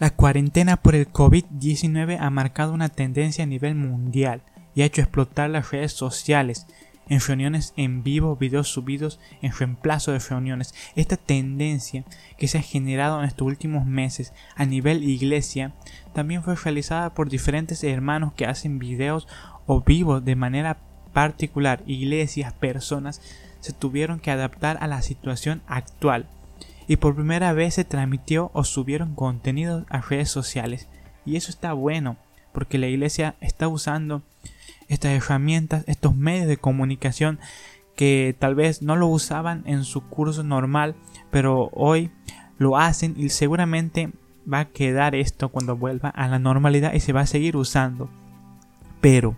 La cuarentena por el COVID-19 ha marcado una tendencia a nivel mundial y ha hecho explotar las redes sociales en reuniones en vivo, videos subidos en reemplazo de reuniones. Esta tendencia que se ha generado en estos últimos meses a nivel iglesia también fue realizada por diferentes hermanos que hacen videos o vivos de manera particular. Iglesias, personas se tuvieron que adaptar a la situación actual y por primera vez se transmitió o subieron contenidos a redes sociales. Y eso está bueno, porque la iglesia está usando estas herramientas, estos medios de comunicación que tal vez no lo usaban en su curso normal, pero hoy lo hacen y seguramente va a quedar esto cuando vuelva a la normalidad y se va a seguir usando. Pero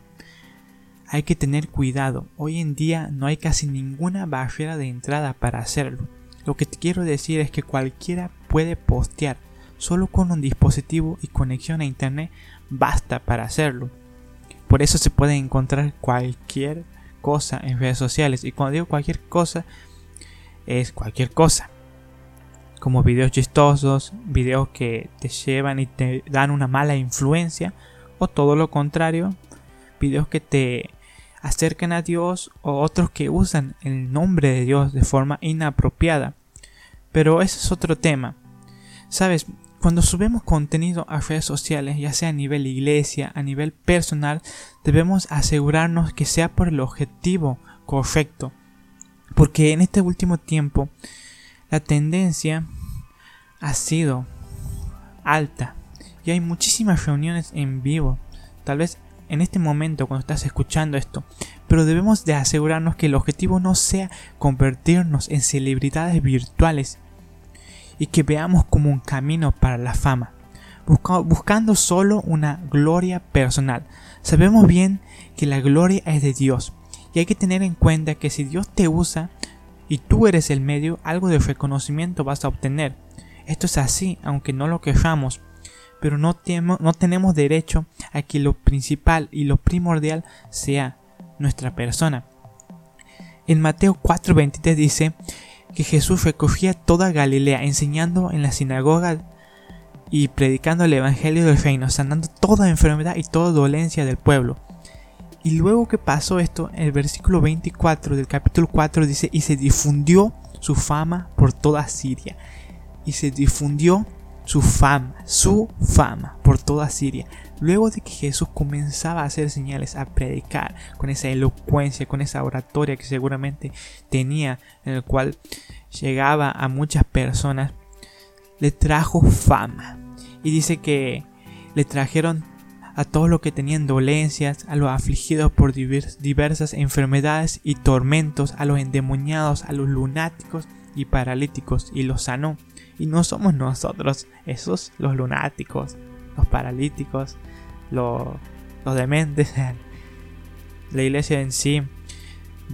hay que tener cuidado, hoy en día no hay casi ninguna barrera de entrada para hacerlo. Lo que te quiero decir es que cualquiera puede postear, solo con un dispositivo y conexión a internet basta para hacerlo. Por eso se puede encontrar cualquier cosa en redes sociales y cuando digo cualquier cosa es cualquier cosa. Como videos chistosos, videos que te llevan y te dan una mala influencia o todo lo contrario, videos que te acercan a Dios o otros que usan el nombre de Dios de forma inapropiada. Pero ese es otro tema. Sabes, cuando subimos contenido a redes sociales, ya sea a nivel iglesia, a nivel personal, debemos asegurarnos que sea por el objetivo correcto. Porque en este último tiempo la tendencia ha sido alta y hay muchísimas reuniones en vivo. Tal vez en este momento cuando estás escuchando esto, pero debemos de asegurarnos que el objetivo no sea convertirnos en celebridades virtuales y que veamos como un camino para la fama, buscando solo una gloria personal. Sabemos bien que la gloria es de Dios y hay que tener en cuenta que si Dios te usa y tú eres el medio, algo de reconocimiento vas a obtener. Esto es así, aunque no lo quejamos, pero no, no tenemos derecho a que lo principal y lo primordial sea nuestra persona. En Mateo 4:23 dice que Jesús recogía toda Galilea enseñando en la sinagoga y predicando el Evangelio del reino, sanando toda enfermedad y toda dolencia del pueblo. Y luego que pasó esto, el versículo 24 del capítulo 4 dice, y se difundió su fama por toda Siria. Y se difundió su fama, su fama por toda Siria. Luego de que Jesús comenzaba a hacer señales, a predicar con esa elocuencia, con esa oratoria que seguramente tenía, en el cual llegaba a muchas personas, le trajo fama. Y dice que le trajeron a todos los que tenían dolencias, a los afligidos por diversas enfermedades y tormentos, a los endemoniados, a los lunáticos y paralíticos, y los sanó. Y no somos nosotros esos los lunáticos, los paralíticos, los, los dementes. La iglesia en sí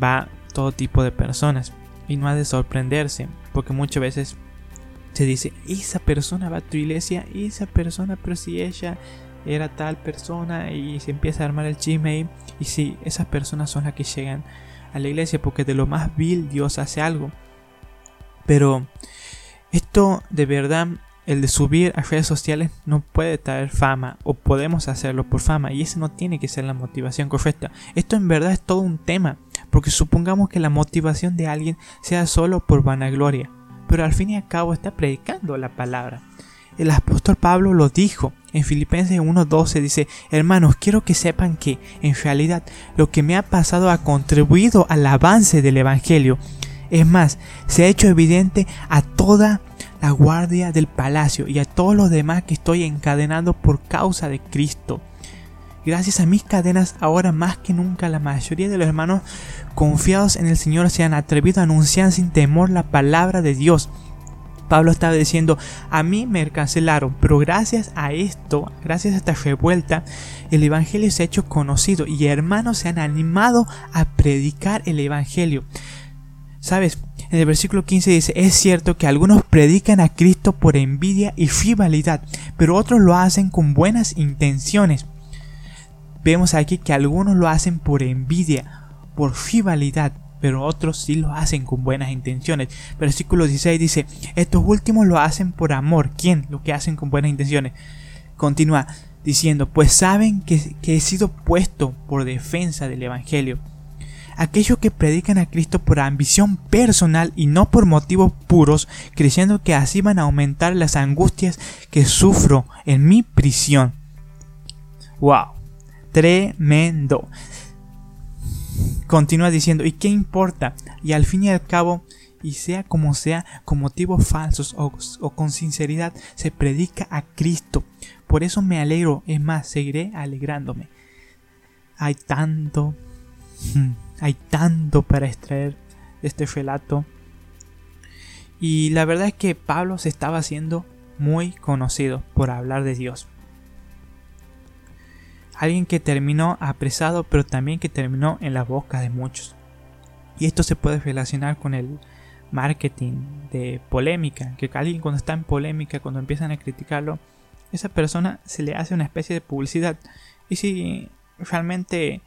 va todo tipo de personas. Y no ha de sorprenderse, porque muchas veces se dice, esa persona va a tu iglesia, esa persona, pero si ella era tal persona y se empieza a armar el chisme y, y si esas personas son las que llegan a la iglesia porque de lo más vil Dios hace algo. Pero esto de verdad, el de subir a redes sociales no puede traer fama o podemos hacerlo por fama y esa no tiene que ser la motivación correcta. Esto en verdad es todo un tema, porque supongamos que la motivación de alguien sea solo por vanagloria, pero al fin y al cabo está predicando la palabra. El apóstol Pablo lo dijo en Filipenses 1.12 dice, hermanos, quiero que sepan que, en realidad, lo que me ha pasado ha contribuido al avance del Evangelio es más, se ha hecho evidente a toda la guardia del palacio y a todos los demás que estoy encadenando por causa de Cristo. Gracias a mis cadenas, ahora más que nunca la mayoría de los hermanos confiados en el Señor se han atrevido a anunciar sin temor la palabra de Dios Pablo estaba diciendo, a mí me cancelaron, pero gracias a esto, gracias a esta revuelta, el Evangelio se ha hecho conocido y hermanos se han animado a predicar el Evangelio. Sabes, en el versículo 15 dice, es cierto que algunos predican a Cristo por envidia y rivalidad, pero otros lo hacen con buenas intenciones. Vemos aquí que algunos lo hacen por envidia, por rivalidad, pero otros sí lo hacen con buenas intenciones. Versículo 16 dice, estos últimos lo hacen por amor. ¿Quién? Lo que hacen con buenas intenciones. Continúa diciendo, pues saben que, que he sido puesto por defensa del Evangelio. Aquellos que predican a Cristo por ambición personal y no por motivos puros, creyendo que así van a aumentar las angustias que sufro en mi prisión. ¡Wow! Tremendo continúa diciendo, ¿y qué importa? Y al fin y al cabo, y sea como sea, con motivos falsos o, con sinceridad, se predica a Cristo. Por eso me alegro, es más, seguiré alegrándome. Hay tanto, hay tanto para extraer de este relato. Y la verdad es que Pablo se estaba haciendo muy conocido por hablar de Dios alguien que terminó apresado, pero también que terminó en la boca de muchos. Y esto se puede relacionar con el marketing de polémica, que alguien cuando está en polémica, cuando empiezan a criticarlo, esa persona se le hace una especie de publicidad. Y si realmente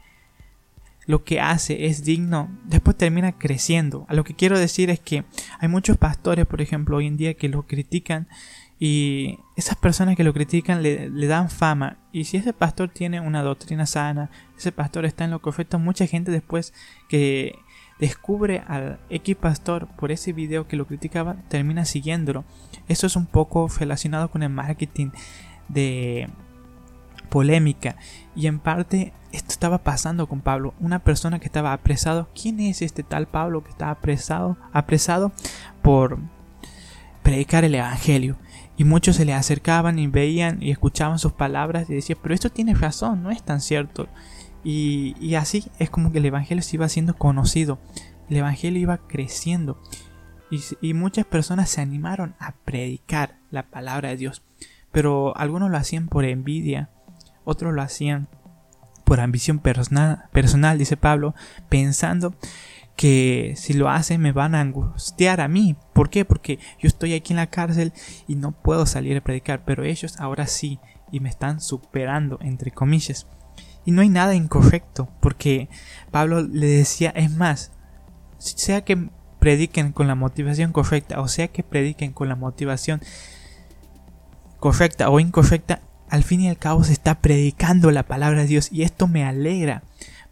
lo que hace es digno, después termina creciendo. A lo que quiero decir es que hay muchos pastores, por ejemplo, hoy en día que lo critican y esas personas que lo critican le, dan fama. Y si ese pastor tiene una doctrina sana, ese pastor está en lo correcto, mucha gente después que descubre al X pastor por ese video que lo criticaba, termina siguiéndolo. Eso es un poco relacionado con el marketing de polémica. Y en parte esto estaba pasando con Pablo. Una persona que estaba apresado. ¿Quién es este tal Pablo que estaba apresado? Apresado por predicar el Evangelio. Y muchos se le acercaban y veían y escuchaban sus palabras y decían, pero esto tiene razón, no es tan cierto. Y, así es como que el Evangelio se iba siendo conocido, el Evangelio iba creciendo. Y, y muchas personas se animaron a predicar la palabra de Dios. Pero algunos lo hacían por envidia, otros lo hacían por ambición personal, dice Pablo, pensando que si lo hacen me van a angustiar a mí. ¿Por qué? Porque yo estoy aquí en la cárcel y no puedo salir a predicar, pero ellos ahora sí y me están superando, entre comillas. Y no hay nada incorrecto, porque Pablo le decía, es más, sea que prediquen con la motivación correcta, o sea que prediquen con la motivación correcta o incorrecta, al fin y al cabo se está predicando la palabra de Dios y esto me alegra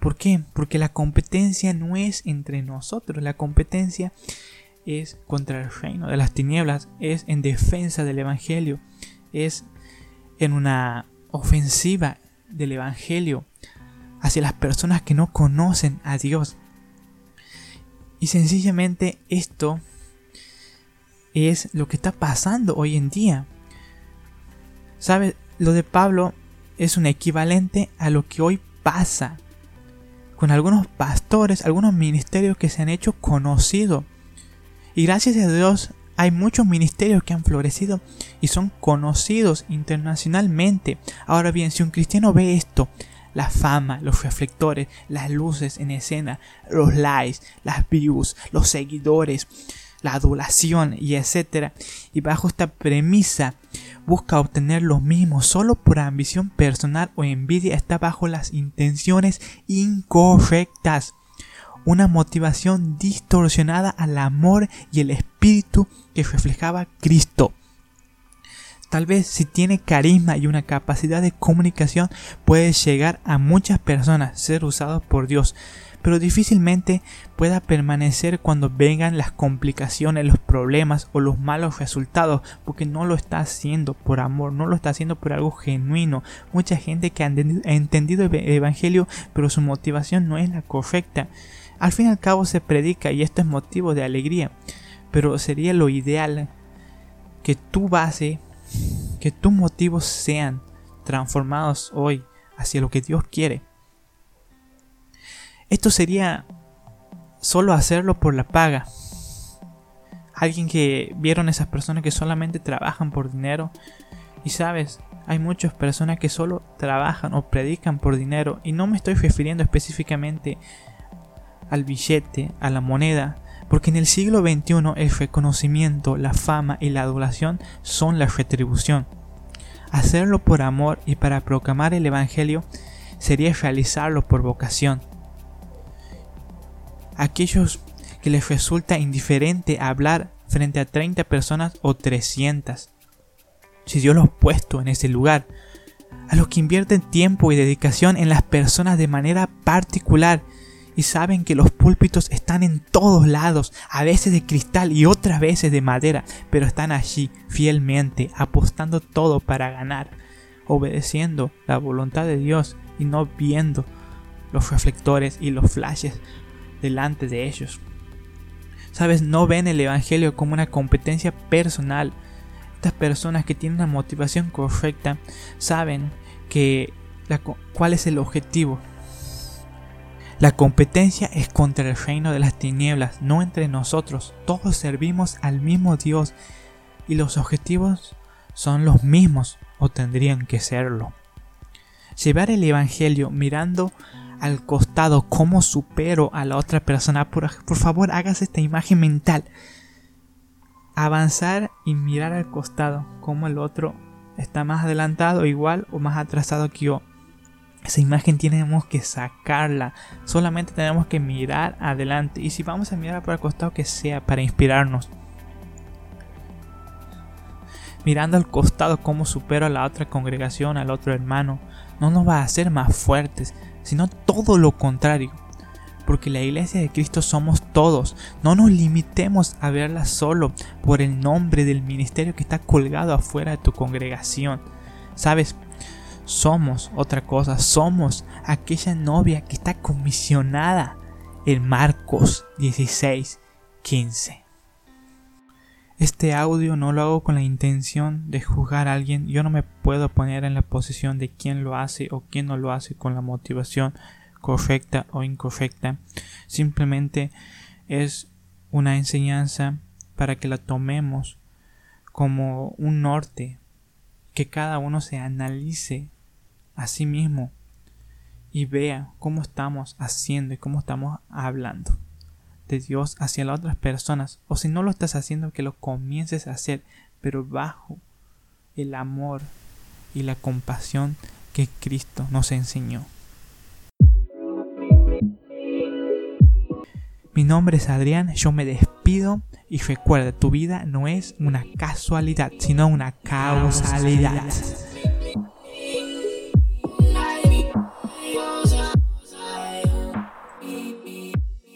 ¿Por qué? Porque la competencia no es entre nosotros, la competencia es contra el reino de las tinieblas, es en defensa del Evangelio, es en una ofensiva del Evangelio hacia las personas que no conocen a Dios. Y sencillamente esto es lo que está pasando hoy en día. ¿Sabes? Lo de Pablo es un equivalente a lo que hoy pasa con algunos pastores, algunos ministerios que se han hecho conocidos. Y gracias a Dios hay muchos ministerios que han florecido y son conocidos internacionalmente. Ahora bien, si un cristiano ve esto, la fama, los reflectores, las luces en escena, los likes, las views, los seguidores, la adulación y etcétera, y bajo esta premisa busca obtener lo mismo solo por ambición personal o envidia está bajo las intenciones incorrectas. Una motivación distorsionada al amor y el espíritu que reflejaba Cristo. Tal vez si tiene carisma y una capacidad de comunicación puede llegar a muchas personas, ser usado por Dios, pero difícilmente pueda permanecer cuando vengan las complicaciones, los problemas o los malos resultados, porque no lo está haciendo por amor, no lo está haciendo por algo genuino. Mucha gente que ha entendido el Evangelio, pero su motivación no es la correcta. Al fin y al cabo se predica y esto es motivo de alegría, pero sería lo ideal que tu base, que tus motivos sean transformados hoy hacia lo que Dios quiere. Esto sería solo hacerlo por la paga. Alguien que vieron esas personas que solamente trabajan por dinero. Y sabes, hay muchas personas que solo trabajan o predican por dinero. Y no me estoy refiriendo específicamente al billete, a la moneda. Porque en el siglo XXI el reconocimiento, la fama y la adoración son la retribución. Hacerlo por amor y para proclamar el Evangelio sería realizarlo por vocación. Aquellos que les resulta indiferente hablar frente a 30 personas o 300. Si Dios los ha puesto en ese lugar. A los que invierten tiempo y dedicación en las personas de manera particular y saben que los púlpitos están en todos lados, a veces de cristal y otras veces de madera, pero están allí fielmente, apostando todo para ganar, obedeciendo la voluntad de Dios y no viendo los reflectores y los flashes delante de ellos. Sabes, no ven el Evangelio como una competencia personal. Estas personas que tienen una motivación correcta saben que cuál es el objetivo la competencia es contra el reino de las tinieblas, no entre nosotros. Todos servimos al mismo Dios y los objetivos son los mismos o tendrían que serlo. Llevar el Evangelio mirando al costado cómo supero a la otra persona. Por, favor, hagas esta imagen mental. Avanzar y mirar al costado cómo el otro está más adelantado, igual o más atrasado que yo esa imagen tenemos que sacarla. Solamente tenemos que mirar adelante. Y si vamos a mirar por el costado, que sea para inspirarnos. Mirando al costado cómo supero a la otra congregación, al otro hermano, no nos va a hacer más fuertes, sino todo lo contrario. Porque la iglesia de Cristo somos todos. No nos limitemos a verla solo por el nombre del ministerio que está colgado afuera de tu congregación. Sabes, somos otra cosa, somos aquella novia que está comisionada en Marcos 16, 15. Este audio no lo hago con la intención de juzgar a alguien, yo no me puedo poner en la posición de quién lo hace o quién no lo hace con la motivación correcta o incorrecta. Simplemente es una enseñanza para que la tomemos como un norte, que cada uno se analice a sí mismo y vea cómo estamos haciendo y cómo estamos hablando de Dios hacia las otras personas. O si no lo estás haciendo, que lo comiences a hacer, pero bajo el amor y la compasión que Cristo nos enseñó. Mi nombre es Adrián, yo me despido y recuerda, tu vida no es una casualidad, sino una causalidad.